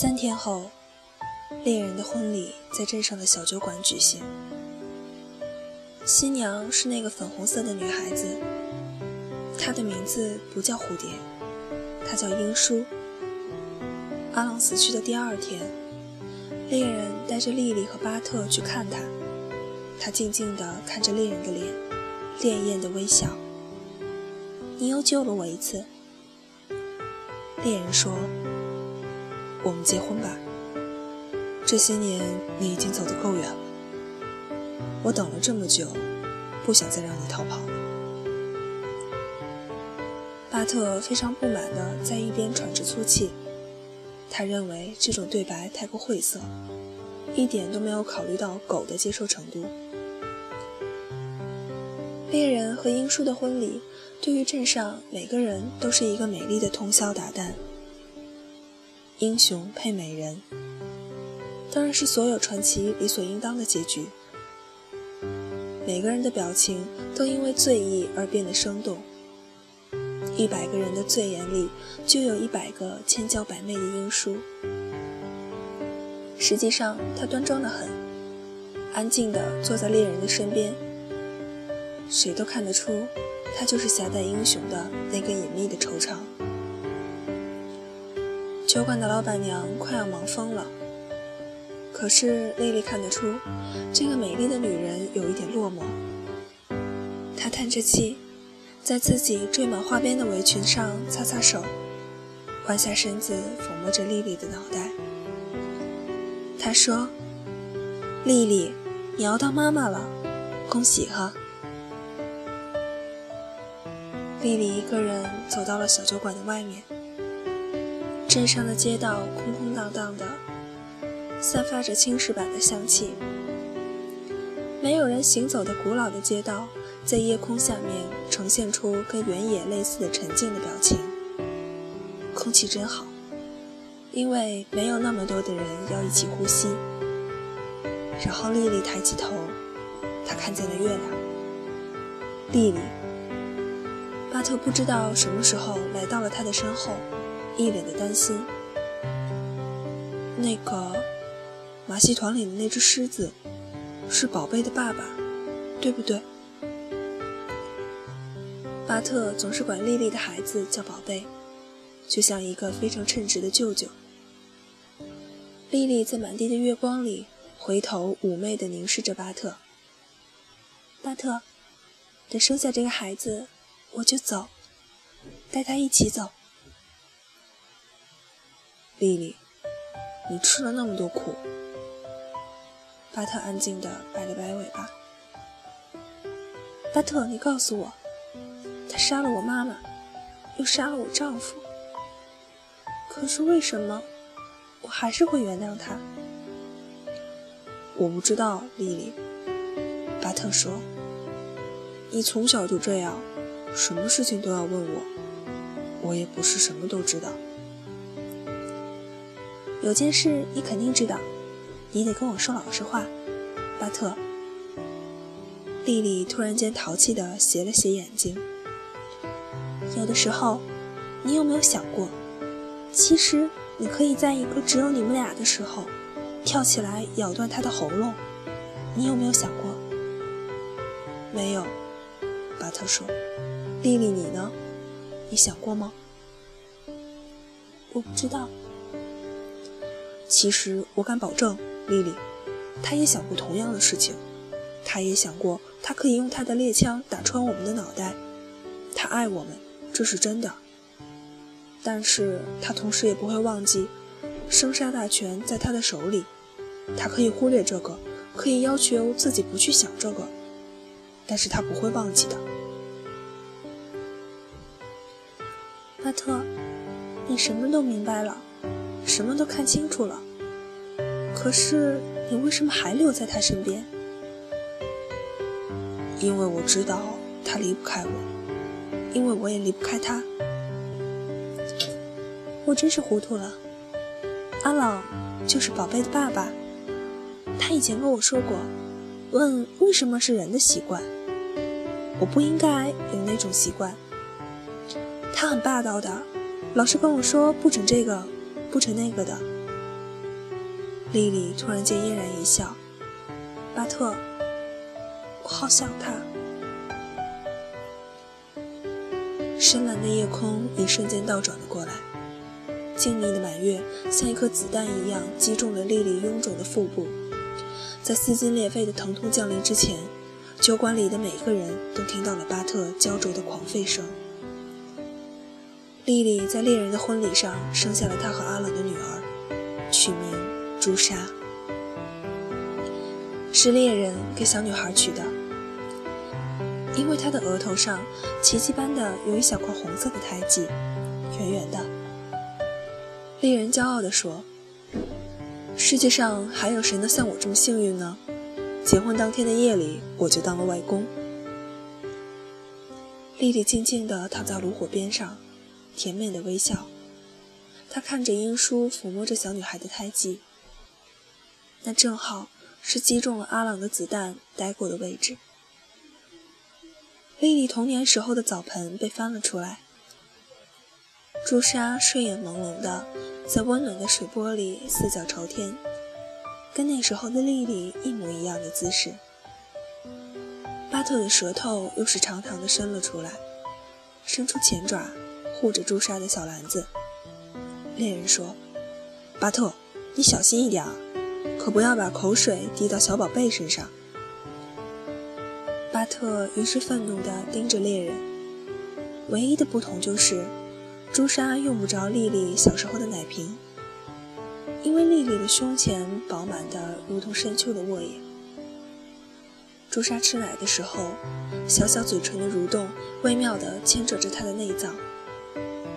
三天后，猎人的婚礼在镇上的小酒馆举行。新娘是那个粉红色的女孩子，她的名字不叫蝴蝶，她叫英叔。阿朗死去的第二天，猎人带着莉莉和巴特去看她，他静静地看着猎人的脸，潋滟的微笑。你又救了我一次，猎人说。我们结婚吧。这些年你已经走得够远了，我等了这么久，不想再让你逃跑了。巴特非常不满地在一边喘着粗气，他认为这种对白太过晦涩，一点都没有考虑到狗的接受程度。猎人和英叔的婚礼，对于镇上每个人都是一个美丽的通宵达旦。英雄配美人，当然是所有传奇理所应当的结局。每个人的表情都因为醉意而变得生动。一百个人的醉眼里，就有一百个千娇百媚的英叔。实际上，他端庄的很，安静地坐在猎人的身边。谁都看得出，他就是侠带英雄的那个隐秘的惆怅。酒馆的老板娘快要忙疯了，可是丽丽看得出，这个美丽的女人有一点落寞。她叹着气，在自己缀满花边的围裙上擦擦手，弯下身子抚摸着丽丽的脑袋。她说：“丽丽，你要当妈妈了，恭喜哈！”丽丽一个人走到了小酒馆的外面。镇上的街道空空荡荡的，散发着青石板的香气。没有人行走的古老的街道，在夜空下面呈现出跟原野类似的沉静的表情。空气真好，因为没有那么多的人要一起呼吸。然后丽丽抬起头，她看见了月亮。丽丽，巴特不知道什么时候来到了她的身后。一脸的担心。那个马戏团里的那只狮子，是宝贝的爸爸，对不对？巴特总是管丽丽的孩子叫宝贝，就像一个非常称职的舅舅。丽丽在满地的月光里回头妩媚地凝视着巴特。巴特，等生下这个孩子，我就走，带他一起走。丽丽，你吃了那么多苦。巴特安静地摆了摆尾巴。巴特，你告诉我，他杀了我妈妈，又杀了我丈夫。可是为什么我还是会原谅他？我不知道，丽丽。巴特说：“你从小就这样，什么事情都要问我，我也不是什么都知道。”有件事你肯定知道，你得跟我说老实话，巴特。丽丽突然间淘气地斜了斜眼睛。有的时候，你有没有想过，其实你可以在一个只有你们俩的时候，跳起来咬断他的喉咙？你有没有想过？没有，巴特说。丽丽，你呢？你想过吗？我不知道。其实我敢保证，丽丽，他也想过同样的事情，他也想过他可以用他的猎枪打穿我们的脑袋，他爱我们，这是真的。但是他同时也不会忘记，生杀大权在他的手里，他可以忽略这个，可以要求自己不去想这个，但是他不会忘记的。巴特，你什么都明白了。什么都看清楚了，可是你为什么还留在他身边？因为我知道他离不开我，因为我也离不开他。我真是糊涂了。阿朗就是宝贝的爸爸，他以前跟我说过，问为什么是人的习惯，我不应该有那种习惯。他很霸道的，老是跟我说不准这个。不成那个的，莉莉突然间嫣然一笑：“巴特，我好想他。”深蓝的夜空一瞬间倒转了过来，静谧的满月像一颗子弹一样击中了莉莉臃肿的腹部，在撕心裂肺的疼痛降临之前，酒馆里的每个人都听到了巴特焦灼的狂吠声。莉莉在猎人的婚礼上生下了她和阿冷的女儿，取名朱砂，是猎人给小女孩取的，因为她的额头上奇迹般的有一小块红色的胎记，圆圆的。猎人骄傲地说：“世界上还有谁能像我这么幸运呢？结婚当天的夜里，我就当了外公。”莉莉静静地躺在炉火边上。甜美的微笑，他看着英叔抚摸着小女孩的胎记，那正好是击中了阿朗的子弹待过的位置。莉莉童年时候的澡盆被翻了出来，朱砂睡眼朦胧的在温暖的水波里四脚朝天，跟那时候的莉莉一模一样的姿势。巴特的舌头又是长长的伸了出来，伸出前爪。护着朱砂的小篮子，猎人说：“巴特，你小心一点啊，可不要把口水滴到小宝贝身上。”巴特于是愤怒地盯着猎人。唯一的不同就是，朱砂用不着莉莉小时候的奶瓶，因为莉莉的胸前饱满的如同深秋的沃野。朱砂吃奶的时候，小小嘴唇的蠕动微妙地牵扯着她的内脏。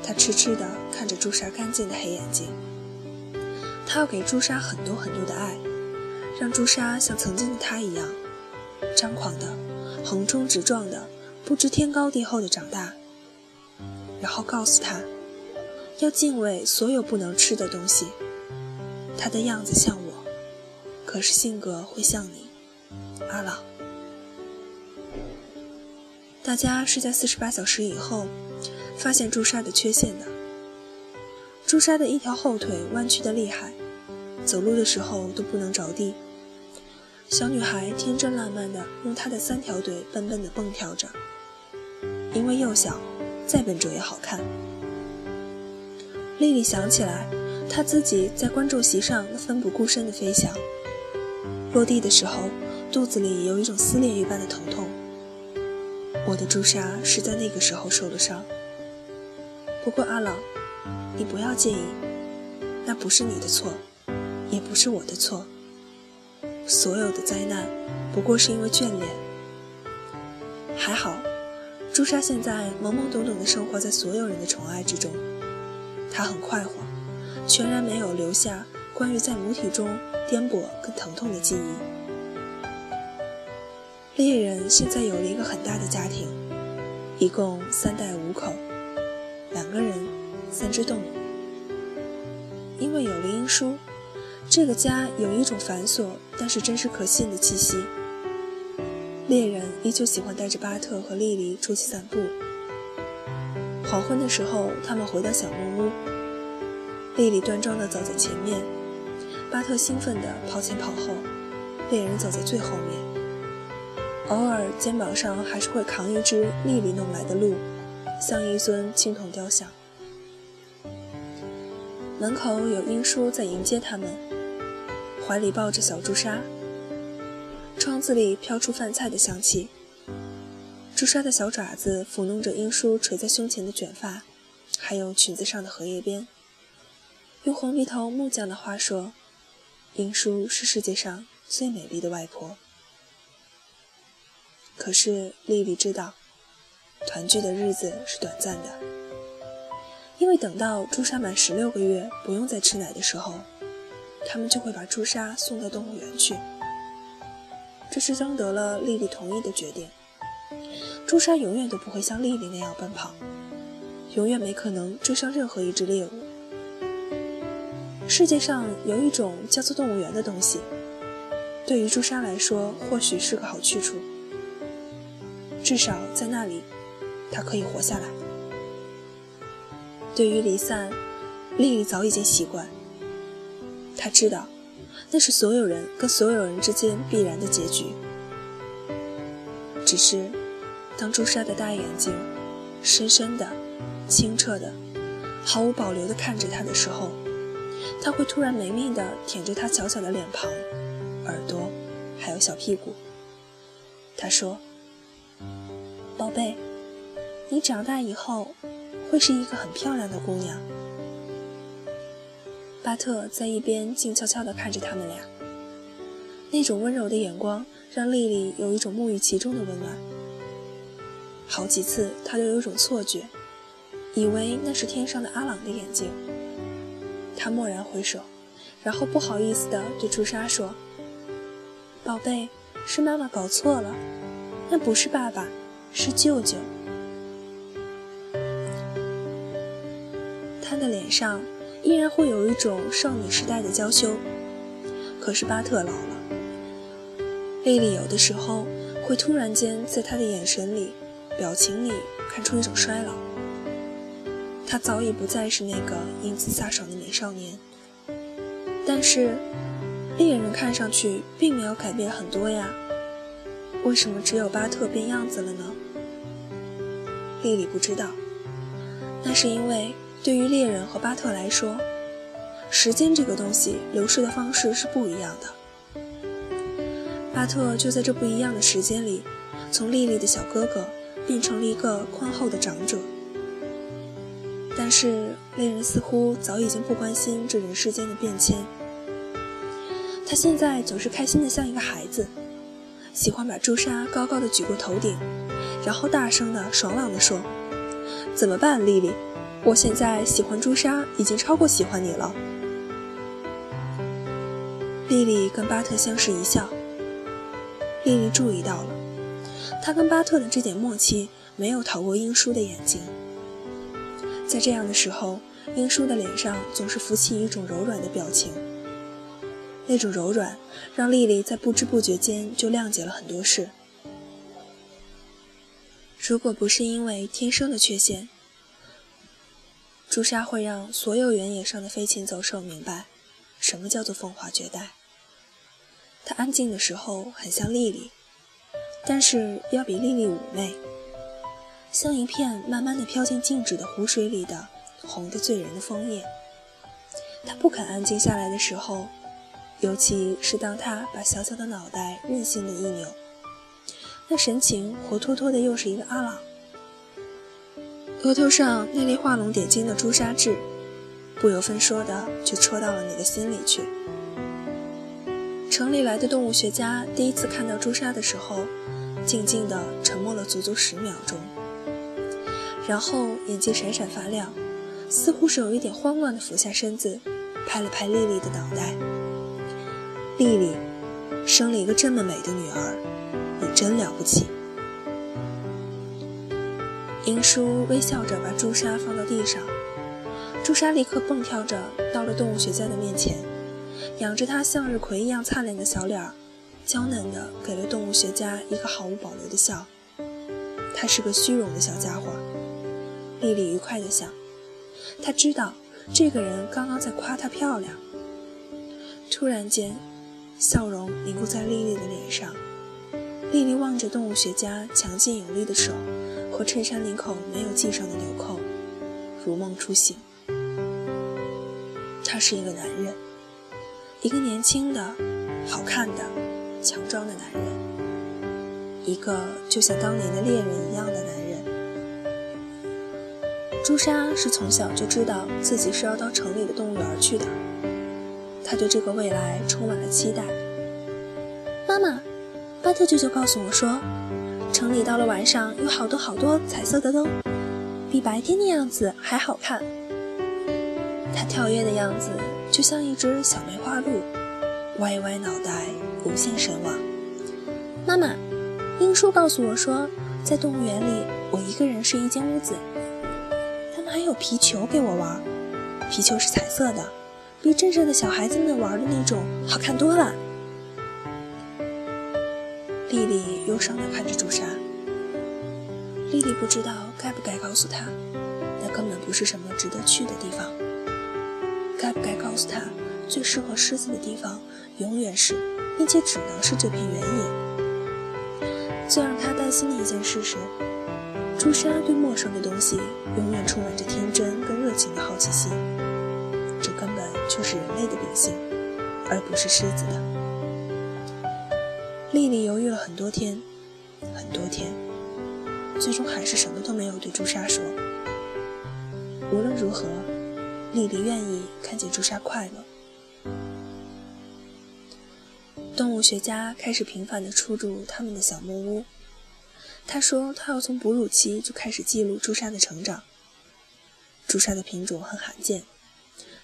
他痴痴地看着朱砂干净的黑眼睛，他要给朱砂很多很多的爱，让朱砂像曾经的他一样，张狂的、横冲直撞的、不知天高地厚的长大，然后告诉他，要敬畏所有不能吃的东西。他的样子像我，可是性格会像你，阿朗。大家是在四十八小时以后。发现朱砂的缺陷的。朱砂的一条后腿弯曲的厉害，走路的时候都不能着地。小女孩天真烂漫的用她的三条腿笨笨的蹦跳着，因为幼小，再笨拙也好看。丽丽想起来，她自己在观众席上那奋不顾身的飞翔，落地的时候，肚子里有一种撕裂一般的疼痛。我的朱砂是在那个时候受了伤。不过阿朗，你不要介意，那不是你的错，也不是我的错。所有的灾难，不过是因为眷恋。还好，朱砂现在懵懵懂懂地生活在所有人的宠爱之中，她很快活，全然没有留下关于在母体中颠簸跟疼痛的记忆。猎人现在有了一个很大的家庭，一共三代五口。两个人，三只动物。因为有了英叔，这个家有一种繁琐但是真实可信的气息。猎人依旧喜欢带着巴特和莉莉出去散步。黄昏的时候，他们回到小木屋，莉莉端庄地走在前面，巴特兴奋地跑前跑后，猎人走在最后面。偶尔肩膀上还是会扛一只莉莉弄来的鹿。像一尊青铜雕像。门口有英叔在迎接他们，怀里抱着小朱砂。窗子里飘出饭菜的香气。朱砂的小爪子抚弄着英叔垂在胸前的卷发，还有裙子上的荷叶边。用红鼻头木匠的话说，英叔是世界上最美丽的外婆。可是丽丽知道。团聚的日子是短暂的，因为等到朱砂满十六个月不用再吃奶的时候，他们就会把朱砂送到动物园去。这是征得了丽丽同意的决定。朱砂永远都不会像丽丽那样奔跑，永远没可能追上任何一只猎物。世界上有一种叫做动物园的东西，对于朱砂来说或许是个好去处，至少在那里。他可以活下来。对于离散，丽丽早已经习惯。她知道，那是所有人跟所有人之间必然的结局。只是，当朱砂的大眼睛深深的、清澈的、毫无保留地看着他的时候，他会突然没命地舔着他小小的脸庞、耳朵，还有小屁股。他说：“宝贝，你长大以后会是一个很漂亮的姑娘。”巴特在一边静悄悄地看着他们俩，那种温柔的眼光让丽丽有一种沐浴其中的温暖。好几次，她都有种错觉，以为那是天上的阿朗的眼睛。她蓦然回首，然后不好意思地对朱砂说：“宝贝。”是妈妈搞错了，那不是爸爸，是舅舅。他的脸上依然会有一种少女时代的娇羞，可是巴特老了。丽丽有的时候会突然间在他的眼神里、表情里看出一种衰老。他早已不再是那个英姿飒爽的美少年，但是。猎人看上去并没有改变很多呀，为什么只有巴特变样子了呢？莉莉不知道，那是因为对于猎人和巴特来说，时间这个东西流逝的方式是不一样的。巴特就在这不一样的时间里，从莉莉的小哥哥变成了一个宽厚的长者。但是猎人似乎早已经不关心这人世间的变迁。他现在总是开心的像一个孩子，喜欢把朱砂高高的举过头顶，然后大声的、爽朗的说：“怎么办，丽丽？我现在喜欢朱砂已经超过喜欢你了。”丽丽跟巴特相视一笑。丽丽注意到了，他跟巴特的这点默契没有逃过英叔的眼睛。在这样的时候，英叔的脸上总是浮起一种柔软的表情。那种柔软，让丽丽在不知不觉间就谅解了很多事。如果不是因为天生的缺陷，朱砂会让所有原野上的飞禽走兽明白，什么叫做风华绝代。它安静的时候很像丽丽，但是要比丽丽妩媚，像一片慢慢的飘进静止的湖水里的红的醉人的枫叶。它不肯安静下来的时候。尤其是当他把小小的脑袋任性的一扭，那神情活脱脱的又是一个阿朗。额头上那粒画龙点睛的朱砂痣，不由分说的就戳到了你的心里去。城里来的动物学家第一次看到朱砂的时候，静静的沉默了足足十秒钟，然后眼睛闪闪发亮，似乎是有一点慌乱的俯下身子，拍了拍丽丽的脑袋。丽丽生了一个这么美的女儿，你真了不起。英叔微笑着把朱砂放到地上，朱砂立刻蹦跳着到了动物学家的面前，仰着她向日葵一样灿烂的小脸儿，娇嫩的给了动物学家一个毫无保留的笑。他是个虚荣的小家伙，丽丽愉快地想，她知道这个人刚刚在夸她漂亮。突然间。笑容凝固在丽丽的脸上，丽丽望着动物学家强劲有力的手和衬衫领口没有系上的纽扣，如梦初醒。他是一个男人，一个年轻的、好看的、强壮的男人，一个就像当年的猎人一样的男人。朱砂是从小就知道自己是要到城里的动物园去的。他对这个未来充满了期待。妈妈，巴特舅舅告诉我说，里到了晚上有好多好多彩色的灯，比白天的样子还好看。它跳跃的样子就像一只小梅花鹿，歪歪脑袋，无限神往。妈妈，英叔告诉我说，在动物园里，我一个人睡一间屋子，他们还有皮球给我玩，皮球是彩色的。比镇上的小孩子们玩的那种好看多了。莉莉忧伤地看着朱砂。莉莉不知道该不该告诉他，那根本不是什么值得去的地方。该不该告诉他，最适合狮子的地方，永远是，并且只能是这片原野。最让他担心的一件事是，朱砂对陌生的东西永远充满着天真跟热情的好奇心，这根本就是人类的秉性，而不是狮子的。丽丽犹豫了很多天，很多天，最终还是什么都没有对朱砂说。无论如何，丽丽愿意看见朱砂快乐。动物学家开始频繁地出入他们的小木屋。他说：“他要从哺乳期就开始记录朱砂的成长。朱砂的品种很罕见。”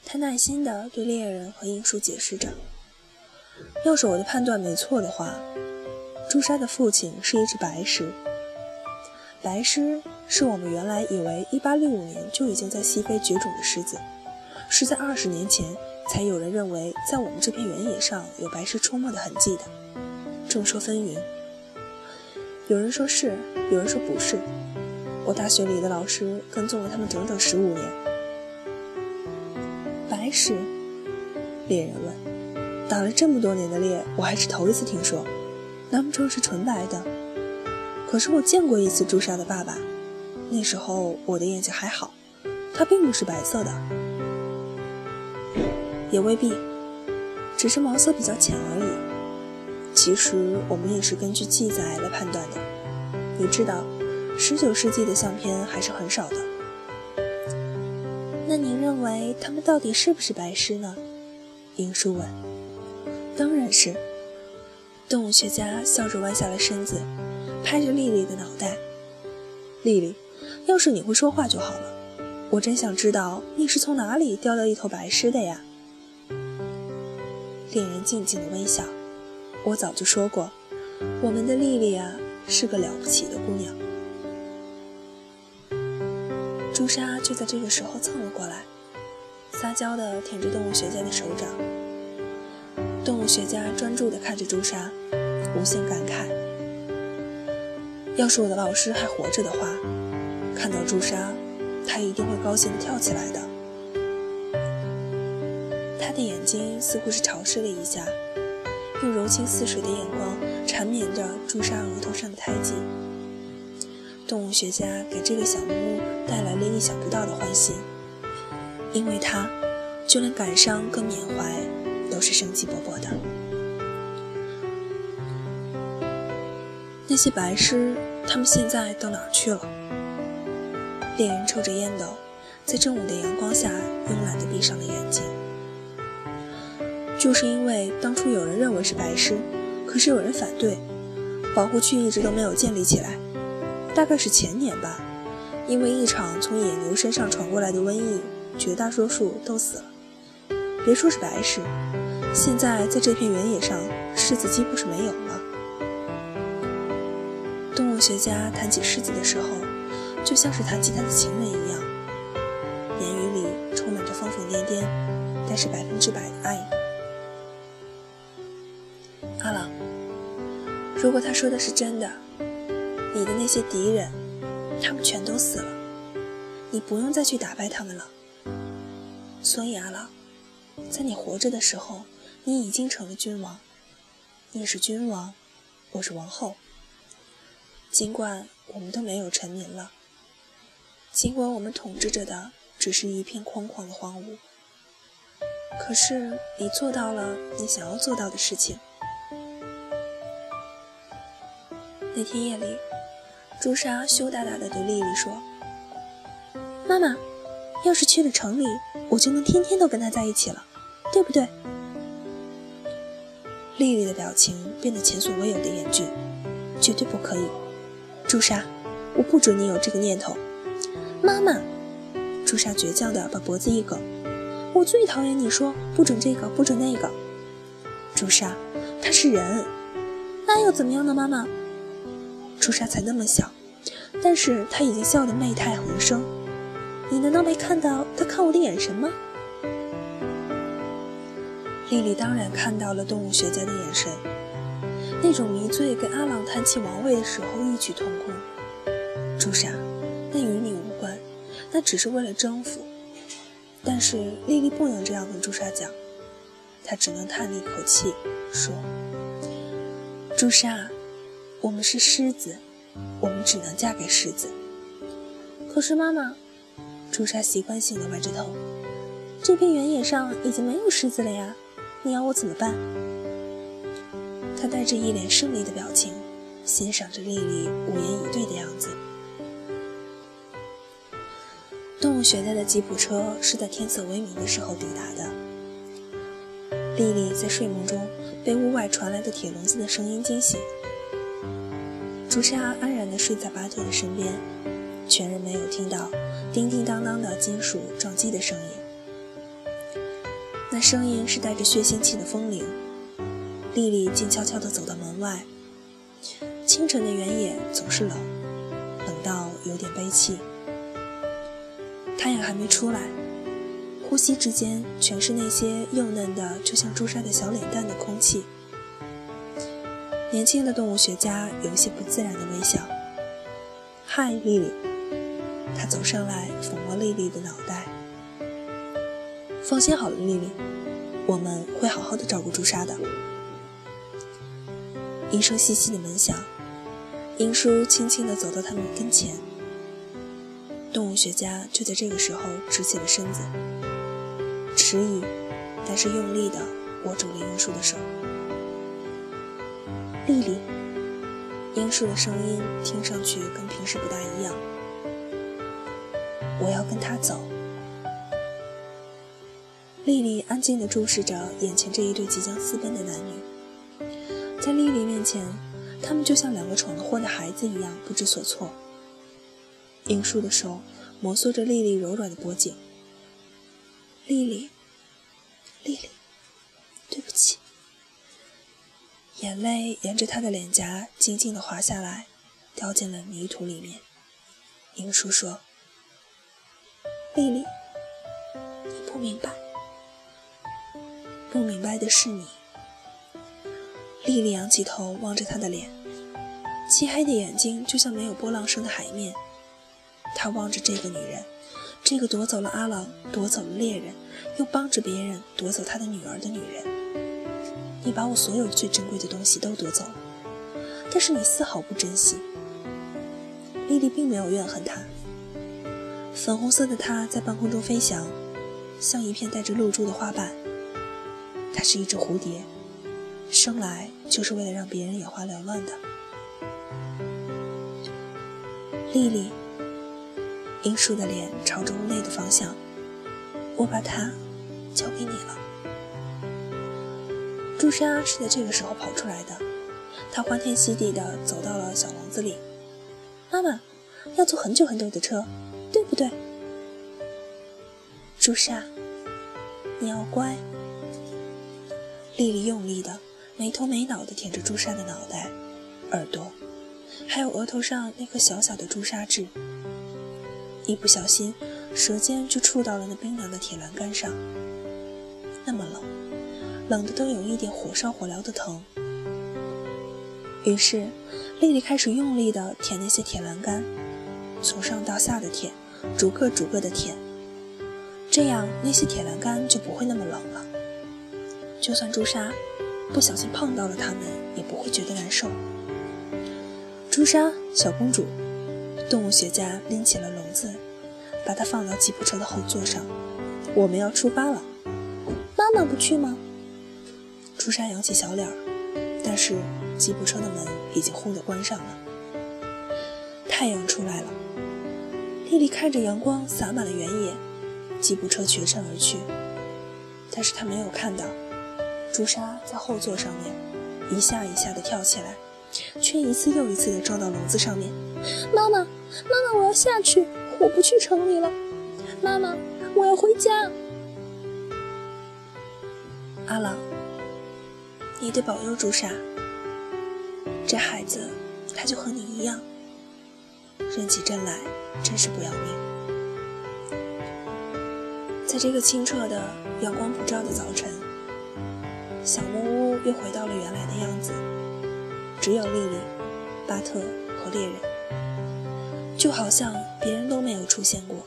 他耐心地对猎人和英叔解释着：“要是我的判断没错的话，朱砂的父亲是一只白狮。白狮是我们原来以为1865年就已经在西非绝种的狮子，是在二十年前才有人认为在我们这片原野上有白狮出没的痕迹的。众说纷纭。”有人说是，有人说不是。我大学里的老师跟踪了他们整整十五年。白狮？猎人问。打了这么多年的猎，我还是头一次听说。难不成是纯白的？可是我见过一次朱砂的爸爸，那时候我的眼睛还好，他并不是白色的。也未必，只是毛色比较浅而已。其实我们也是根据记载来判断的。你知道，十九世纪的相片还是很少的。那您认为他们到底是不是白狮呢？英叔问。当然是。动物学家笑着弯下了身子，拍着丽丽的脑袋。丽丽，要是你会说话就好了。我真想知道你是从哪里叼到一头白狮的呀。猎人静静的微笑。我早就说过，我们的丽丽啊是个了不起的姑娘。朱砂就在这个时候蹭了过来，撒娇的舔着动物学家的手掌。动物学家专注地看着朱砂，无限感慨：要是我的老师还活着的话，看到朱砂，他一定会高兴地跳起来的。他的眼睛似乎是潮湿了一下。用柔情似水的眼光缠绵着朱砂额头上的胎记。动物学家给这个小木屋带来了意想不到的欢喜，因为他，就连感伤跟缅怀都是生机勃勃的。那些白狮，他们现在到哪儿去了？猎人抽着烟斗，在正午的阳光下慵懒地闭上了眼睛。就是因为当初有人认为是白狮，可是有人反对，保护区一直都没有建立起来。大概是前年吧，因为一场从野牛身上传过来的瘟疫，绝大多数都死了。别说是白狮，现在在这片原野上，狮子几乎是没有了。动物学家谈起狮子的时候，就像是谈起他的情人一样，言语里充满着疯疯癫癫，但是百分之百的爱。阿朗，如果他说的是真的，你的那些敌人，他们全都死了，你不用再去打败他们了。所以阿朗，在你活着的时候，你已经成了君王，你是君王，我是王后。尽管我们都没有臣民了，尽管我们统治着的只是一片空旷的荒芜，可是你做到了你想要做到的事情。那天夜里，朱砂羞答答地对丽丽说：“妈妈，要是去了城里，我就能天天都跟他在一起了，对不对？”丽丽的表情变得前所未有的严峻，“绝对不可以，朱砂，我不准你有这个念头。”妈妈，朱砂倔强地把脖子一梗：“我最讨厌你说不准这个，不准那个。”朱砂，他是人，那又怎么样呢？妈妈。朱砂才那么小，但是他已经笑得媚态横生。你难道没看到他看我的眼神吗？丽丽当然看到了动物学家的眼神，那种迷醉跟阿朗谈起王位的时候异曲同工。朱砂，那与你无关，那只是为了征服。但是丽丽不能这样跟朱砂讲，她只能叹了一口气，说：“朱砂，我们是狮子，我们只能嫁给狮子。”可是妈妈，朱砂习惯性的歪着头。这片原野上已经没有狮子了呀，你要我怎么办？他带着一脸胜利的表情，欣赏着丽丽无言以对的样子。动物学家的吉普车是在天色微明的时候抵达的。丽丽在睡梦中被屋外传来的铁笼子的声音惊醒。朱砂安然地睡在巴特的身边，全然没有听到叮叮当当的金属撞击的声音。那声音是带着血腥气的风铃。丽丽静悄悄地走到门外。清晨的原野总是冷，冷到有点悲戚。太阳还没出来，呼吸之间全是那些幼嫩的，就像朱砂的小脸蛋的空气。年轻的动物学家有些不自然的微笑。“嗨，丽丽。”他走上来抚摸丽丽的脑袋。“放心好了，丽丽，我们会好好的照顾朱砂的。”一声细细的门响，英叔轻轻地走到他们跟前。动物学家就在这个时候直起了身子，迟疑，但是用力地握住了英叔的手。丽丽，英叔的声音听上去跟平时不大一样。我要跟他走。丽丽安静地注视着眼前这一对即将私奔的男女。在丽丽面前，他们就像两个闯了祸的孩子一样不知所措。英叔的手摩挲着丽丽柔软的脖颈。丽丽，丽丽，对不起。眼泪沿着她的脸颊静静地滑下来，掉进了泥土里面。英叔说：“丽丽，你不明白，不明白的是你。”丽丽仰起头望着他的脸，漆黑的眼睛就像没有波浪声的海面。他望着这个女人，这个夺走了阿郎、夺走了猎人，又帮着别人夺走他的女儿的女人。你把我所有最珍贵的东西都夺走了，但是你丝毫不珍惜。丽丽并没有怨恨他。粉红色的她在半空中飞翔，像一片带着露珠的花瓣。它是一只蝴蝶。生来就是为了让别人眼花缭乱的，丽丽。英叔的脸朝着屋内的方向，我把它交给你了。朱砂是在这个时候跑出来的，她欢天喜地地走到了小笼子里。妈妈，要坐很久很久的车，对不对？朱砂，你要乖。丽丽用力的。没头没脑的舔着朱砂的脑袋、耳朵，还有额头上那颗小小的朱砂痣。一不小心，舌尖就触到了那冰凉的铁栏杆上，那么冷，冷的都有一点火烧火燎的疼。于是，丽丽开始用力的舔那些铁栏杆，从上到下的舔，逐个逐个的舔，这样那些铁栏杆就不会那么冷了。就算朱砂。不小心碰到了他们，也不会觉得难受。朱砂，小公主，动物学家拎起了笼子，把它放到吉普车的后座上。我们要出发了。妈妈不去吗？朱砂扬起小脸儿，但是吉普车的门已经轰的关上了。太阳出来了，丽丽看着阳光洒满了原野，吉普车绝尘而去，但是她没有看到。朱砂在后座上面一下一下的跳起来，却一次又一次的撞到笼子上面。妈妈，妈妈，我要下去，我不去城里了。妈妈，我要回家。阿朗，你得保佑朱砂。这孩子，他就和你一样，认起真来真是不要命。在这个清澈的阳光普照的早晨。小木屋又回到了原来的样子，只有莉莉、巴特和猎人，就好像别人都没有出现过，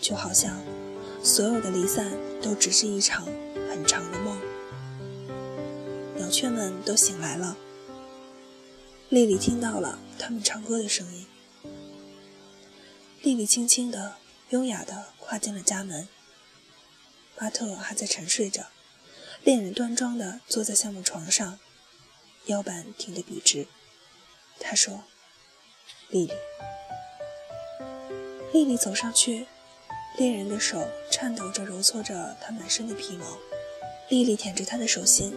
就好像所有的离散都只是一场很长的梦。鸟雀们都醒来了。莉莉听到了他们唱歌的声音。丽丽轻轻地、优雅地跨进了家门。巴特还在沉睡着，恋人端庄地坐在橡木床上，腰板挺得笔直。他说：“丽丽。”丽丽走上去，恋人的手颤抖着揉搓着她满身的皮毛。丽丽舔着他的手心，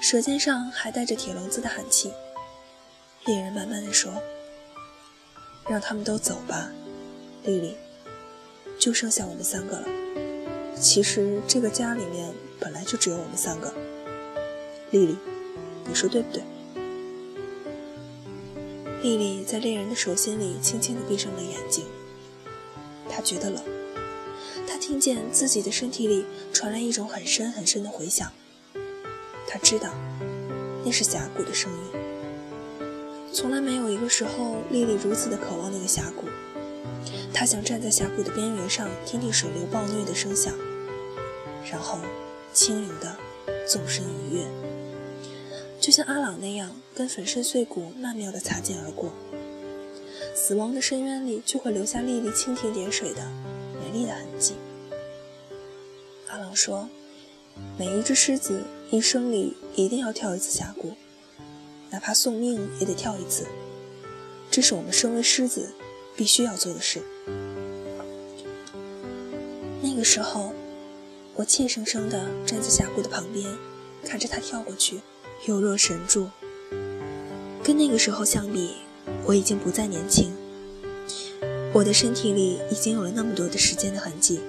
舌尖上还带着铁笼子的寒气。恋人慢慢的说：“让他们都走吧，丽丽，就剩下我们三个了。其实这个家里面本来就只有我们三个。丽丽，你说对不对？”丽丽在恋人的手心里轻轻地闭上了眼睛。她觉得冷，她听见自己的身体里传来一种很深很深的回响。她知道，那是峡谷的声音。从来没有一个时候，丽丽如此的渴望那个峡谷。她想站在峡谷的边缘上，听听水流暴虐的声响，然后轻盈地纵身一跃。就像阿朗那样，跟粉身碎骨曼妙地擦肩而过，死亡的深渊里就会留下丽丽蜻蜓点水的美丽的痕迹。阿朗说：“每一只狮子一生里一定要跳一次峡谷，哪怕送命也得跳一次，这是我们身为狮子必须要做的事。”那个时候，我怯生生地站在峡谷的旁边，看着他跳过去。犹若神助。跟那个时候相比，我已经不再年轻。我的身体里已经有了那么多的时间的痕迹，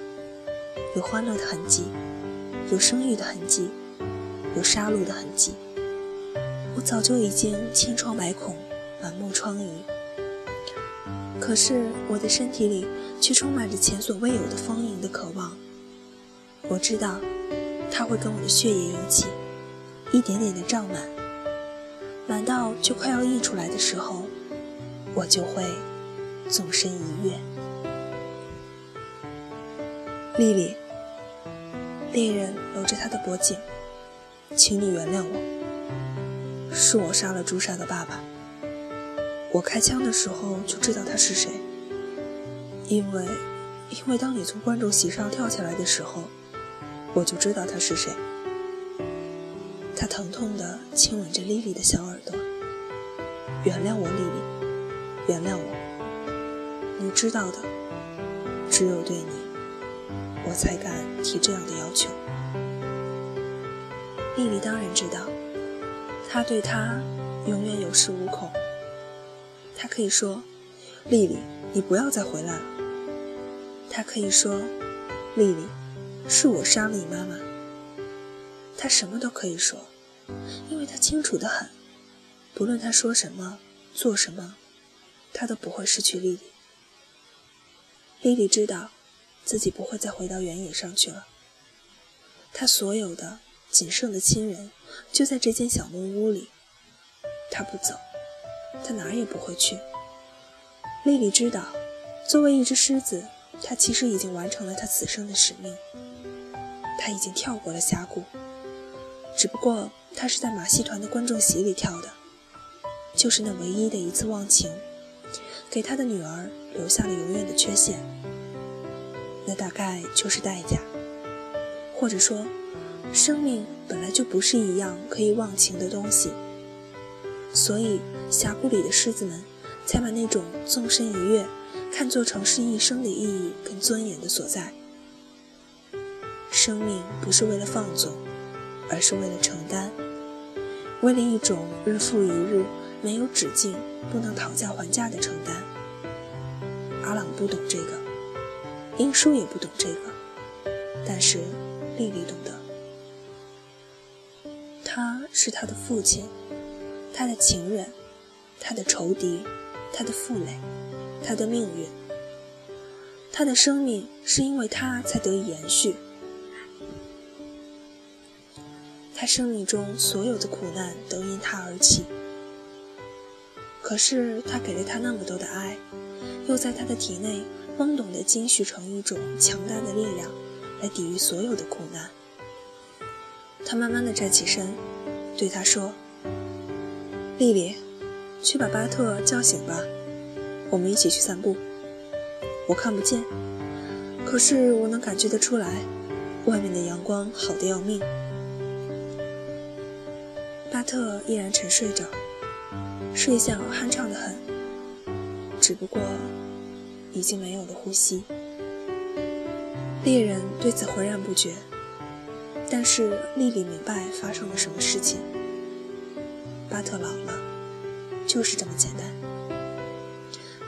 有欢乐的痕迹，有生育的痕迹，有杀戮的痕迹。我早就已经千疮百孔，满目疮痍。可是我的身体里却充满着前所未有的丰盈的渴望。我知道，它会跟我的血液一起。一点点的胀满，满到就快要溢出来的时候，我就会纵身一跃。丽丽，猎人搂着她的脖颈，请你原谅我，是我杀了朱砂的爸爸。我开枪的时候就知道他是谁，因为，因为当你从观众席上跳下来的时候，我就知道他是谁。他疼痛地亲吻着莉莉的小耳朵。原谅我，莉莉，原谅我。你知道的，只有对你，我才敢提这样的要求。莉莉当然知道，他对她永远有恃无恐。他可以说：“莉莉，你不要再回来了。”他可以说：“莉莉，是我杀了你妈妈。”他什么都可以说，因为他清楚的很，不论他说什么、做什么，他都不会失去莉莉。莉莉知道，自己不会再回到原野上去了。他所有的仅剩的亲人就在这间小木屋里。他不走，他哪儿也不会去。莉莉知道，作为一只狮子，他其实已经完成了他此生的使命。他已经跳过了峡谷。只不过他是在马戏团的观众席里跳的，就是那唯一的一次忘情，给他的女儿留下了永远的缺陷。那大概就是代价，或者说，生命本来就不是一样可以忘情的东西。所以峡谷里的狮子们才把那种纵身一跃看作成是一生的意义跟尊严的所在。生命不是为了放纵。而是为了承担，为了一种日复一日没有止境、不能讨价还价的承担。阿朗不懂这个，英叔也不懂这个，但是丽丽懂得。他是他的父亲，他的情人，他的仇敌，他的负累，他的命运。他的生命是因为他才得以延续。他生命中所有的苦难都因他而起，可是他给了他那么多的爱，又在他的体内懵懂地积蓄成一种强大的力量，来抵御所有的苦难。他慢慢地站起身，对他说：“丽丽，去把巴特叫醒吧，我们一起去散步。我看不见，可是我能感觉得出来，外面的阳光好的要命。”巴特依然沉睡着，睡相酣畅的很，只不过已经没有了呼吸。猎人对此浑然不觉，但是丽丽明白发生了什么事情。巴特老了，就是这么简单。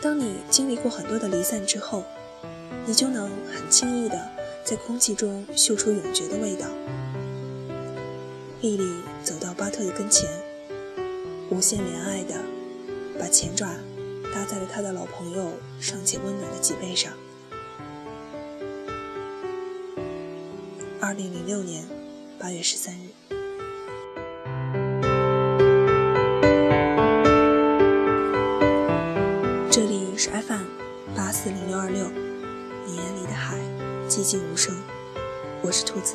当你经历过很多的离散之后，你就能很轻易的在空气中嗅出永绝的味道。丽丽走到巴特的跟前，无限怜爱的把前爪搭在了他的老朋友尚且温暖的脊背上。二零零六年八月十三日。这里是 FM 八四零六二六，你眼里的海，寂静无声。我是兔子。